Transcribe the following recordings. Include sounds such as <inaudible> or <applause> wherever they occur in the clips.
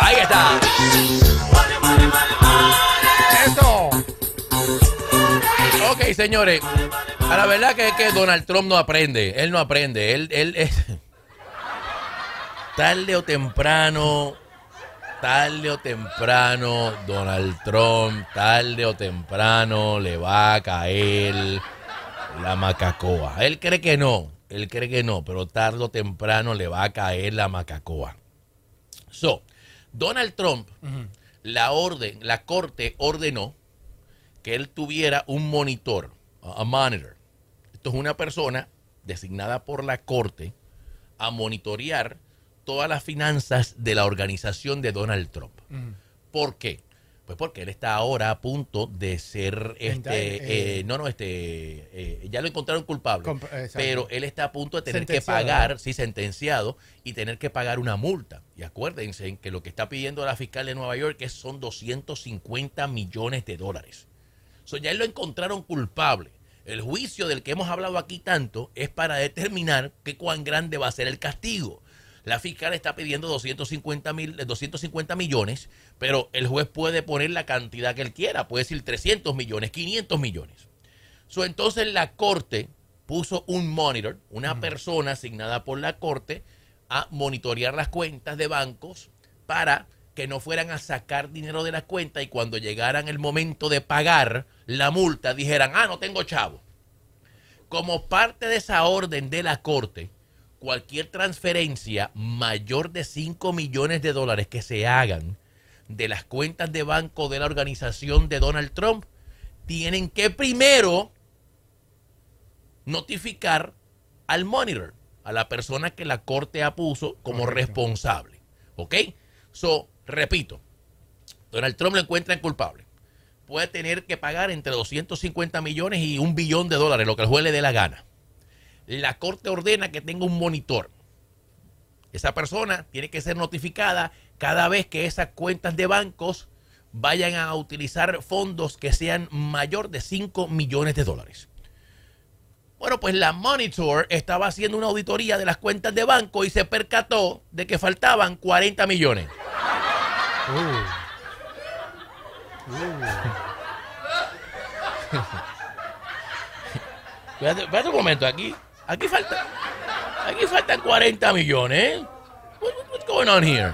Ahí está. Eso. Ok, señores. A la verdad que es que Donald Trump no aprende. Él no aprende. Él, él, él- <laughs> tarde o temprano, tarde o temprano, Donald Trump, tarde o temprano le va a caer la macacoa. Él cree que no. Él cree que no, pero tarde o temprano le va a caer la macacoa. So, Donald Trump, la orden, la corte ordenó que él tuviera un monitor, a a monitor. Esto es una persona designada por la corte a monitorear todas las finanzas de la organización de Donald Trump. ¿Por qué? Pues porque él está ahora a punto de ser, este, eh. eh, no, no, este, eh, ya lo encontraron culpable, exacto. pero él está a punto de tener que pagar, ¿no? sí, sentenciado, y tener que pagar una multa. Y acuérdense que lo que está pidiendo la fiscal de Nueva York es, son 250 millones de dólares. So, ya él lo encontraron culpable. El juicio del que hemos hablado aquí tanto es para determinar qué cuán grande va a ser el castigo. La fiscal está pidiendo 250, mil, 250 millones, pero el juez puede poner la cantidad que él quiera. Puede decir 300 millones, 500 millones. So, entonces la corte puso un monitor, una persona asignada por la corte a monitorear las cuentas de bancos para que no fueran a sacar dinero de las cuentas y cuando llegaran el momento de pagar la multa dijeran, ah, no tengo chavo. Como parte de esa orden de la corte, cualquier transferencia mayor de 5 millones de dólares que se hagan de las cuentas de banco de la organización de Donald Trump, tienen que primero notificar al monitor, a la persona que la corte apuso como Correcto. responsable. ¿Ok? So, repito, Donald Trump lo encuentran culpable. Puede tener que pagar entre 250 millones y un billón de dólares, lo que el juez le dé la gana. La corte ordena que tenga un monitor. Esa persona tiene que ser notificada cada vez que esas cuentas de bancos vayan a utilizar fondos que sean mayor de 5 millones de dólares. Bueno, pues la Monitor estaba haciendo una auditoría de las cuentas de banco y se percató de que faltaban 40 millones. <laughs> Espérate, espérate un momento, aquí, aquí falta, aquí faltan 40 millones. ¿eh? What- what's going on here?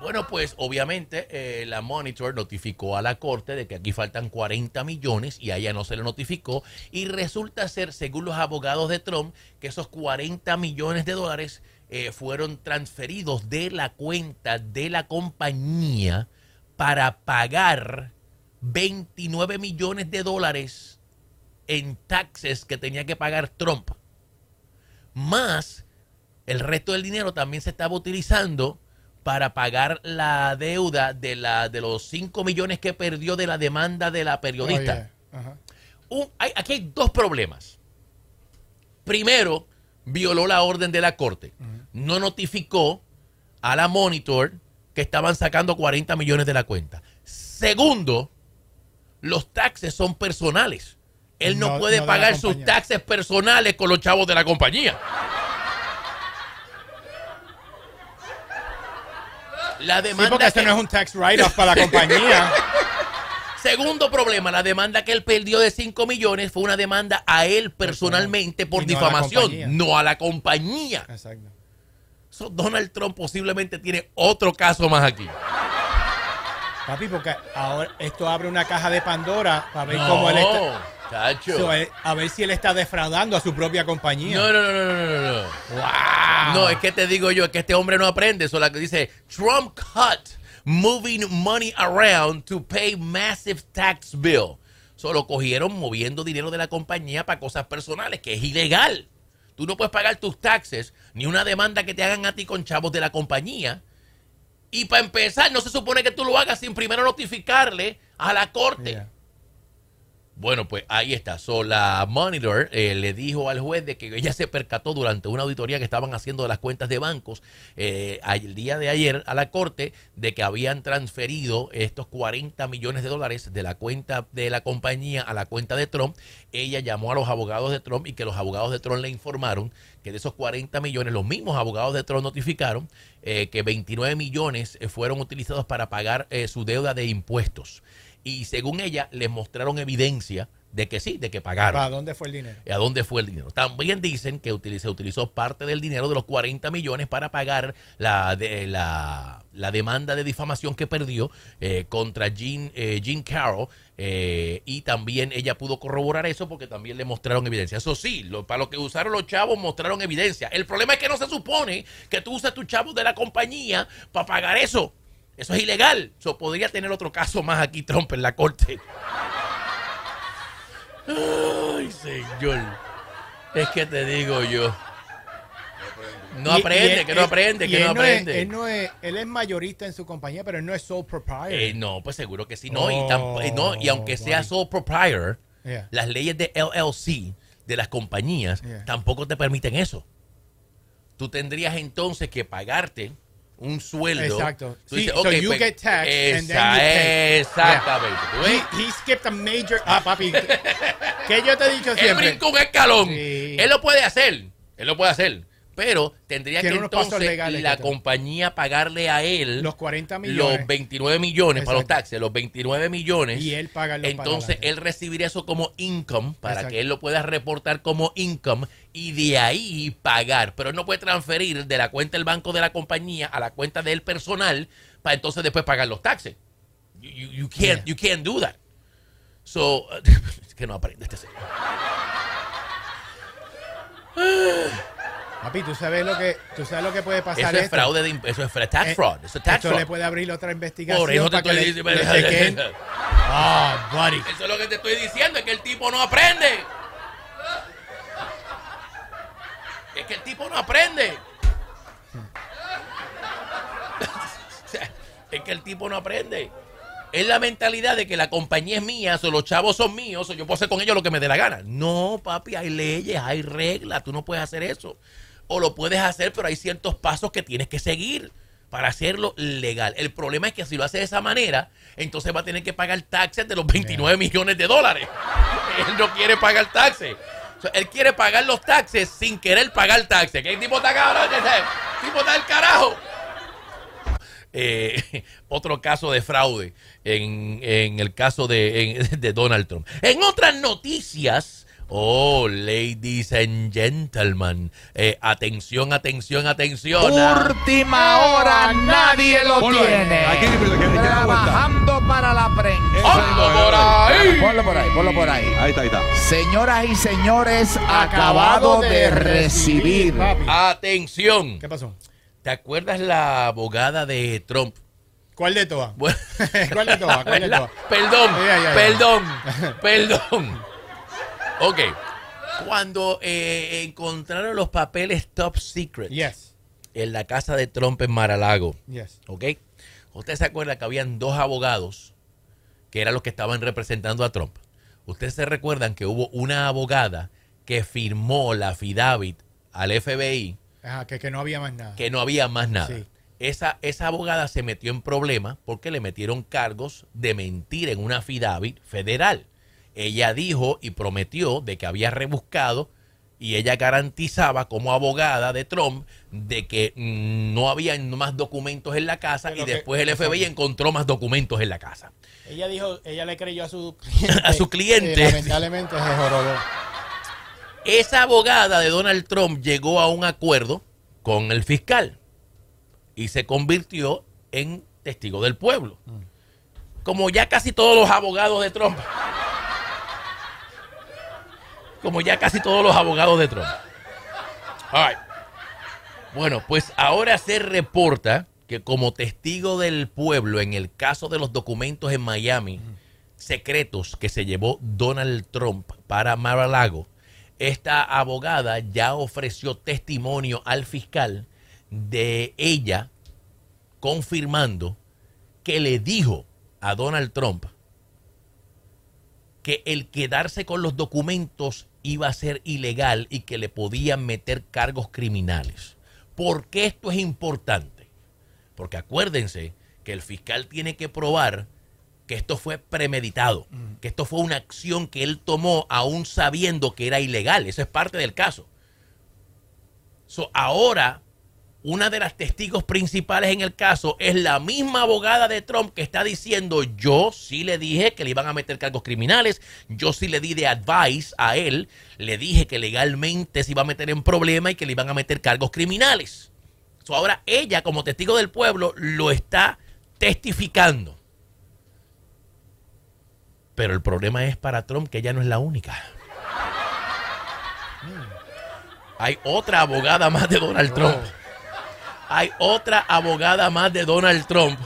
Bueno, pues obviamente eh, la Monitor notificó a la corte de que aquí faltan 40 millones y a ella no se le notificó. Y resulta ser, según los abogados de Trump, que esos 40 millones de dólares eh, fueron transferidos de la cuenta de la compañía para pagar 29 millones de dólares en taxes que tenía que pagar Trump. Más el resto del dinero también se estaba utilizando para pagar la deuda de, la, de los 5 millones que perdió de la demanda de la periodista. Un- hay- aquí hay dos problemas. Primero, violó la orden de la corte. No notificó a la Monitor que estaban sacando 40 millones de la cuenta. Segundo, los taxes son personales. Él no, No- puede no pagar sus taxes personales con los chavos de la compañía. La Sí, demanda porque esto que- no es un tax write-off para la compañía. <laughs> Segundo problema, la demanda que él perdió de 5 millones fue una demanda a él personalmente por no difamación, no a la compañía. Exacto. So, Donald Trump posiblemente tiene otro caso más aquí. Papi, porque ahora esto abre una caja de Pandora para ver cómo él está. chacho. So, eh, a ver si él está defraudando a su propia compañía. No, no, no, no, no, no. Wow. No, es que te digo yo, es que este hombre no aprende. Eso es la que dice, Trump cut moving money around to pay massive tax bill. Solo cogieron moviendo dinero de la compañía para cosas personales, que es ilegal. Tú no puedes pagar tus taxes ni una demanda que te hagan a ti con chavos de la compañía. Y para empezar, no se supone que tú lo hagas sin primero notificarle a la corte. Bueno, pues ahí está. So, la Monitor eh, le dijo al juez de que ella se percató durante una auditoría que estaban haciendo de las cuentas de bancos eh, el día de ayer a la corte de que habían transferido estos 40 millones de dólares de la cuenta de la compañía a la cuenta de Trump. Ella llamó a los abogados de Trump y que los abogados de Trump le informaron que de esos 40 millones, los mismos abogados de Trump notificaron eh, que 29 millones fueron utilizados para pagar su deuda de impuestos y según ella les mostraron evidencia de que sí, de que pagaron. ¿A dónde fue el dinero? ¿A dónde fue el dinero? También dicen que se utilizó parte del dinero de los 40 millones para pagar la, de, la, demanda de difamación que perdió eh, contra Jean, eh, Jean Carroll. Eh, y también ella pudo corroborar eso porque también le mostraron evidencia. Eso sí, para lo que usaron los chavos mostraron evidencia. El problema es que no se supone que tú usas tus chavos de la compañía para pagar eso. Eso es ilegal. Eso podría tener otro caso más aquí Trump en la corte. Ay, señor. Es que te digo yo. No aprende, que no aprende, que no aprende. él, no es, él es mayorista en su compañía, pero él no es sole proprietor. Eh, no, pues seguro que sí. No, y, eh, no, y aunque sea sole proprietor, las leyes de LLC, de las compañías, tampoco te permiten eso. Tú tendrías entonces que pagarte un sueldo. Exacto. sí, so you pues, get taxed and then you pay. Exactamente. He, he, skipped a major. Ah, papi. que yo te he dicho <laughs> siempre. Él brincó un escalón. Él lo puede hacer. Él lo puede hacer pero tendría que entonces la compañía pagarle a él los 40 millones, los 29 millones para los taxes, los 29 millones. Y él paga Entonces él recibiría eso como income para que él lo pueda reportar como income y de ahí pagar, pero él no puede transferir de la cuenta del banco de la compañía a la cuenta del personal para entonces después pagar los taxes. You, can't, you can't do that. So, <laughs> es que no aprende este señor. <sighs> Papi, tú sabes lo que, tú sabes lo que puede pasar. Eso es fraude de eso es tax eh, fraud. Eso es tax esto le puede abrir otra investigación. Por eso te estoy diciendo. <laughs> Ah, buddy. Eso es lo que te estoy diciendo, es que el tipo no aprende. Es que el tipo no aprende. <laughs> es que el tipo no aprende. Es la mentalidad de que la compañía es mía, o los chavos son míos, o yo puedo hacer con ellos lo que me dé la gana. No, papi, hay leyes, hay reglas, tú no puedes hacer eso o lo puedes hacer, pero hay ciertos pasos que tienes que seguir para hacerlo legal. El problema es que si lo hace de esa manera, entonces va a tener que pagar taxes de los 29 millones de dólares. <laughs> él no quiere pagar taxes. él quiere pagar los taxes sin querer pagar taxes. ¿Qué tipo está cabrón? tipo está el carajo. Eh, <laughs> otro caso de fraude en, el caso de, <laughs> de Donald Trump. En otras noticias, Oh, ladies and gentlemen. Eh, atención, atención, atención. Última hora, nadie lo tiene. Trabajando para la prensa. Ponlo por ahí. Ponlo por ahí, ponlo por ahí. Ahí está, ahí está. Señoras y señores, acabado de recibir. Atención. ¿Qué pasó? ¿Te acuerdas la abogada de Trump? ¿Cuál de todas? <laughs> ¿Cuál de todas? ¿Cuál de <laughs> todas? Perdón, perdón, perdón. <laughs> Ok. Cuando eh, encontraron los papeles top secret en la casa de Trump en Maralago. Yes. Ok. Usted se acuerda que habían dos abogados que eran los que estaban representando a Trump. Ustedes se recuerdan que hubo una abogada que firmó la FIDAVIT al FBI. Ajá, que, no había más nada. Que no había más nada. Esa, esa abogada se metió en problemas porque le metieron cargos de mentir en una FIDAVIT federal ella dijo y prometió de que había rebuscado y ella garantizaba como abogada de Trump de que mm, no había más documentos en la casa y después el FBI encontró más documentos en la casa. Ella dijo, ella le creyó a su <laughs> cliente. a su cliente. lamentablemente se jorobó. Esa abogada de Donald Trump llegó a un acuerdo con el fiscal y se convirtió en testigo del pueblo. Mm. Como ya casi todos los abogados de Trump como ya casi todos los abogados de Trump. Bueno, pues ahora se reporta que como testigo del pueblo en el caso de los documentos en Miami secretos que se llevó Donald Trump para Mar-a-Lago, esta abogada ya ofreció testimonio al fiscal de ella confirmando que le dijo a Donald Trump que el quedarse con los documentos iba a ser ilegal y que le podían meter cargos criminales. ¿Por qué esto es importante? Porque acuérdense que el fiscal tiene que probar que esto fue premeditado, que esto fue una acción que él tomó aún sabiendo que era ilegal. Eso es parte del caso. So, ahora, una de las testigos principales en el caso es la misma abogada de Trump que está diciendo, yo sí le dije que le iban a meter cargos criminales, yo sí le di de advice a él, le dije que legalmente se iba a meter en problema y que le iban a meter cargos criminales. So, ahora ella, como testigo del pueblo, lo está testificando. Pero el problema es para Trump que ella no es la única. Hay otra abogada más de Donald Trump. Hay otra abogada más de Donald Trump.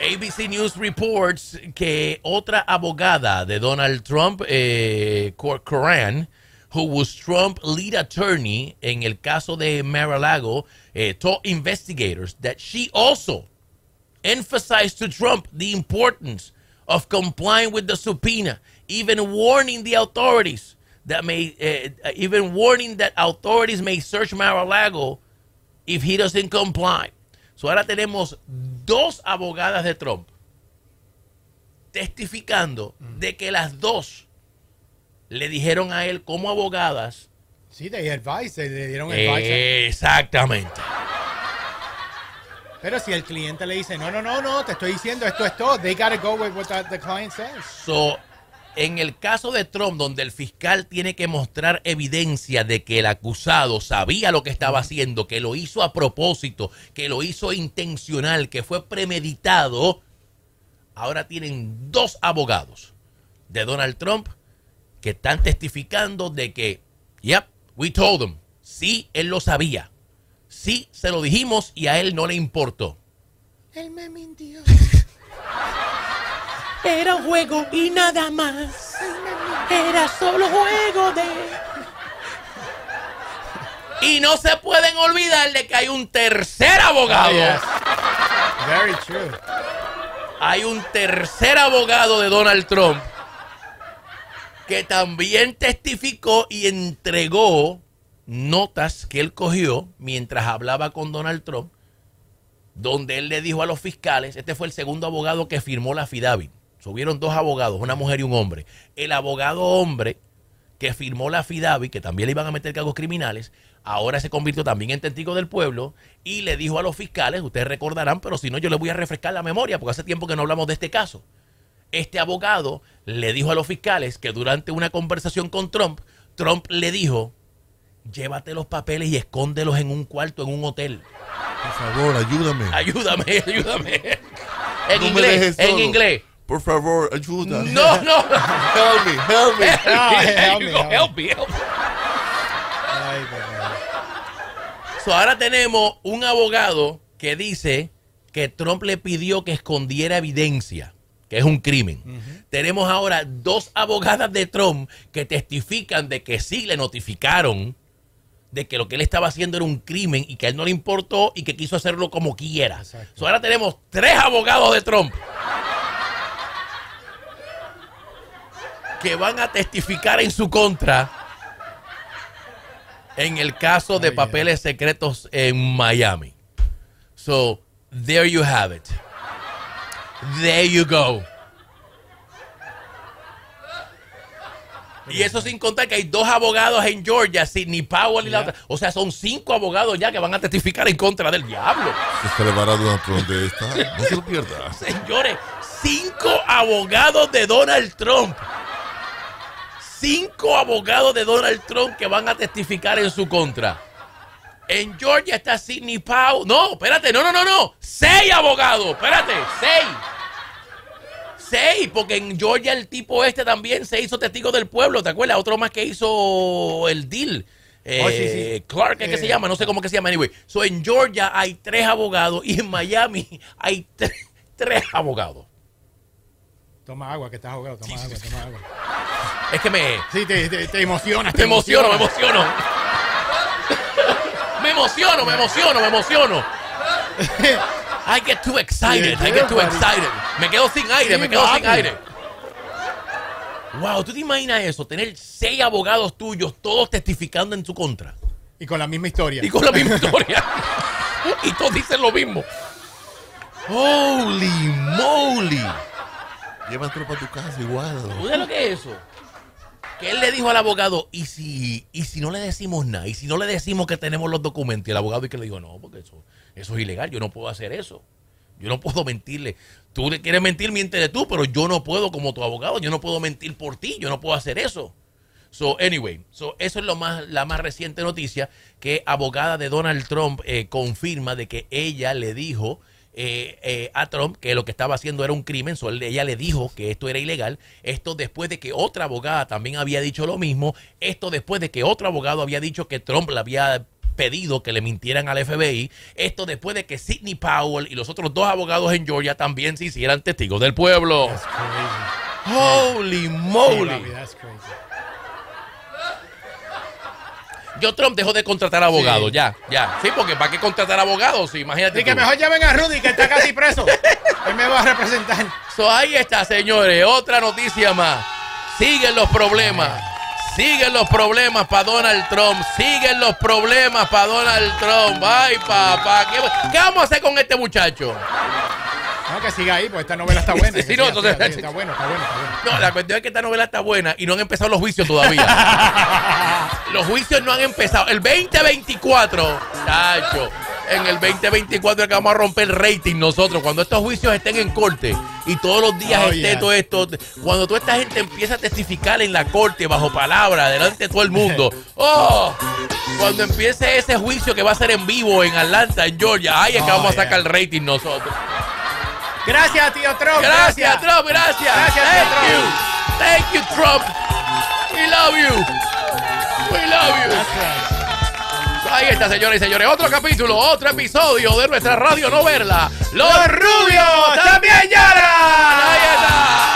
ABC News reports que otra abogada de Donald Trump, eh, Coran, who was Trump lead attorney en el caso de Mar-a-Lago, eh, told investigators that she also emphasized to Trump the importance of complying with the subpoena, even warning the authorities that may, uh, even warning that authorities may search Mar-a-Lago if he doesn't comply. So ahora tenemos dos abogadas de Trump testificando de que las dos le dijeron a él como abogadas. Sí, de advice, le dieron advice. Exactamente. Pero si el cliente le dice, no, no, no, no, te estoy diciendo esto es todo, they gotta go with what the, the client says. So, en el caso de Trump, donde el fiscal tiene que mostrar evidencia de que el acusado sabía lo que estaba haciendo, que lo hizo a propósito, que lo hizo intencional, que fue premeditado, ahora tienen dos abogados de Donald Trump que están testificando de que, yep, we told him, sí, él lo sabía, sí, se lo dijimos y a él no le importó. Él me mintió. <laughs> Era un juego y nada más. Era solo juego de. Y no se pueden olvidar de que hay un tercer abogado. Oh, Very true. Hay un tercer abogado de Donald Trump que también testificó y entregó notas que él cogió mientras hablaba con Donald Trump, donde él le dijo a los fiscales, este fue el segundo abogado que firmó la FIDAVIT. Subieron dos abogados, una mujer y un hombre. El abogado hombre que firmó la FIDAVI, que también le iban a meter cargos criminales, ahora se convirtió también en testigo del pueblo y le dijo a los fiscales, ustedes recordarán, pero si no yo les voy a refrescar la memoria, porque hace tiempo que no hablamos de este caso. Este abogado le dijo a los fiscales que durante una conversación con Trump, Trump le dijo, llévate los papeles y escóndelos en un cuarto, en un hotel. Por favor, ayúdame. Ayúdame, <laughs> ayúdame. En No inglés, en inglés. Por favor, ayuda. No, no. <laughs> Help me, help me. Ah, help me, go, help me. help me, help me. Ay, Dios. So, ahora tenemos un abogado que dice que Trump le pidió que escondiera evidencia, que es un crimen. Tenemos ahora dos abogadas de Trump que testifican de que sí le notificaron de que lo que él estaba haciendo era un crimen y que a él no le importó y que quiso hacerlo como quiera. So, ahora tenemos tres abogados de Trump que van a testificar en su contra en el caso de papeles secretos en Miami. So, there you have it. There you go. Y eso sin contar que hay dos abogados en Georgia, Sidney Powell y la Yeah. otra. O sea, son cinco abogados ya que van a testificar en contra del diablo. Se celebrará Donald Trump de esta. No se lo pierda. Señores, cinco abogados de Donald Trump. Cinco abogados de Donald Trump que van a testificar en su contra. En Georgia está Sidney Powell. No, espérate, no, no, no, no. Seis abogados, espérate, seis. Seis, porque en Georgia el tipo este también se hizo testigo del pueblo, ¿te acuerdas? Otro más que hizo el deal. Eh, Oh, sí, sí. Clark, ¿qué que Eh, se llama? No sé cómo que se llama, anyway. So, en Georgia hay tres abogados y en Miami hay tre- <laughs> tres abogados. Toma agua, que estás ahogado. Toma agua, toma agua. Es que me, Sí, te, te, te emocionas. te emociono, me emociono. me emociono, me emociono, me emociono. I get too excited, I get too excited. Me quedo sin aire, me quedo sin aire. Wow, ¿tú te imaginas eso? Tener seis abogados tuyos, todos testificando en su contra. Y con la misma historia. Y con la misma historia. y todos dicen lo mismo. Holy moly. Llévatelo para tu casa igual. ¿Tú sabes lo que es eso? Que él le dijo al abogado, ¿y si, y si no le decimos nada? ¿Y si no le decimos que tenemos los documentos? Y el abogado y que le dijo, no, porque eso, eso es ilegal, yo no puedo hacer eso. Yo no puedo mentirle. Tú le quieres mentir, miéntele tú, pero yo no puedo como tu abogado, yo no puedo mentir por ti, yo no puedo hacer eso. So, anyway, so, eso es lo más, la más reciente noticia que abogada de Donald Trump eh, confirma de que ella le dijo eh, eh, a Trump que lo que estaba haciendo era un crimen. So, ella le dijo que esto era ilegal. Esto después de que otra abogada también había dicho lo mismo. Esto después de que otro abogado había dicho que Trump le había pedido que le mintieran al FBI. Esto después de que Sidney Powell y los otros dos abogados en Georgia también se hicieran testigos del pueblo. That's crazy. Holy moly. papi, that's crazy. Yo Trump dejó de contratar abogados, Sí. ya, ya. Sí, porque ¿para qué contratar abogados? Sí, imagínate. Y que tú. mejor llamen a Rudy, que está casi preso. <laughs> Él me va a representar. So, ahí está, señores. Otra noticia más. Siguen los problemas. Siguen los problemas para Donald Trump. Siguen los problemas para Donald Trump. Ay, papá. ¿Qué, qué vamos a hacer con este muchacho? No, que siga ahí, pues esta novela está buena. <laughs> Sí, no, entonces- siga, <laughs> está bueno, está bueno, está bueno. No, la cuestión es que esta novela está buena y no han empezado los juicios todavía. <laughs> los juicios no han empezado. El 2024, tacho, en el 2024 es que vamos a romper el rating nosotros. Cuando estos juicios estén en corte y todos los días Oh, esté yeah. todo esto, cuando toda esta gente empieza a testificar en la corte bajo palabra, delante de todo el mundo. ¡Oh! Cuando empiece ese juicio que va a ser en vivo en Atlanta, en Georgia, ahí es que Oh, vamos a sacar el rating nosotros. Gracias, tío Trump. Gracias, Trump, gracias. Gracias, Thank Trump. you. Thank you, Trump. We love you. We love you. Ahí está, señores y señores. Otro capítulo, otro episodio de nuestra radio no verla. Los, Los rubios también lloran. Ahí está.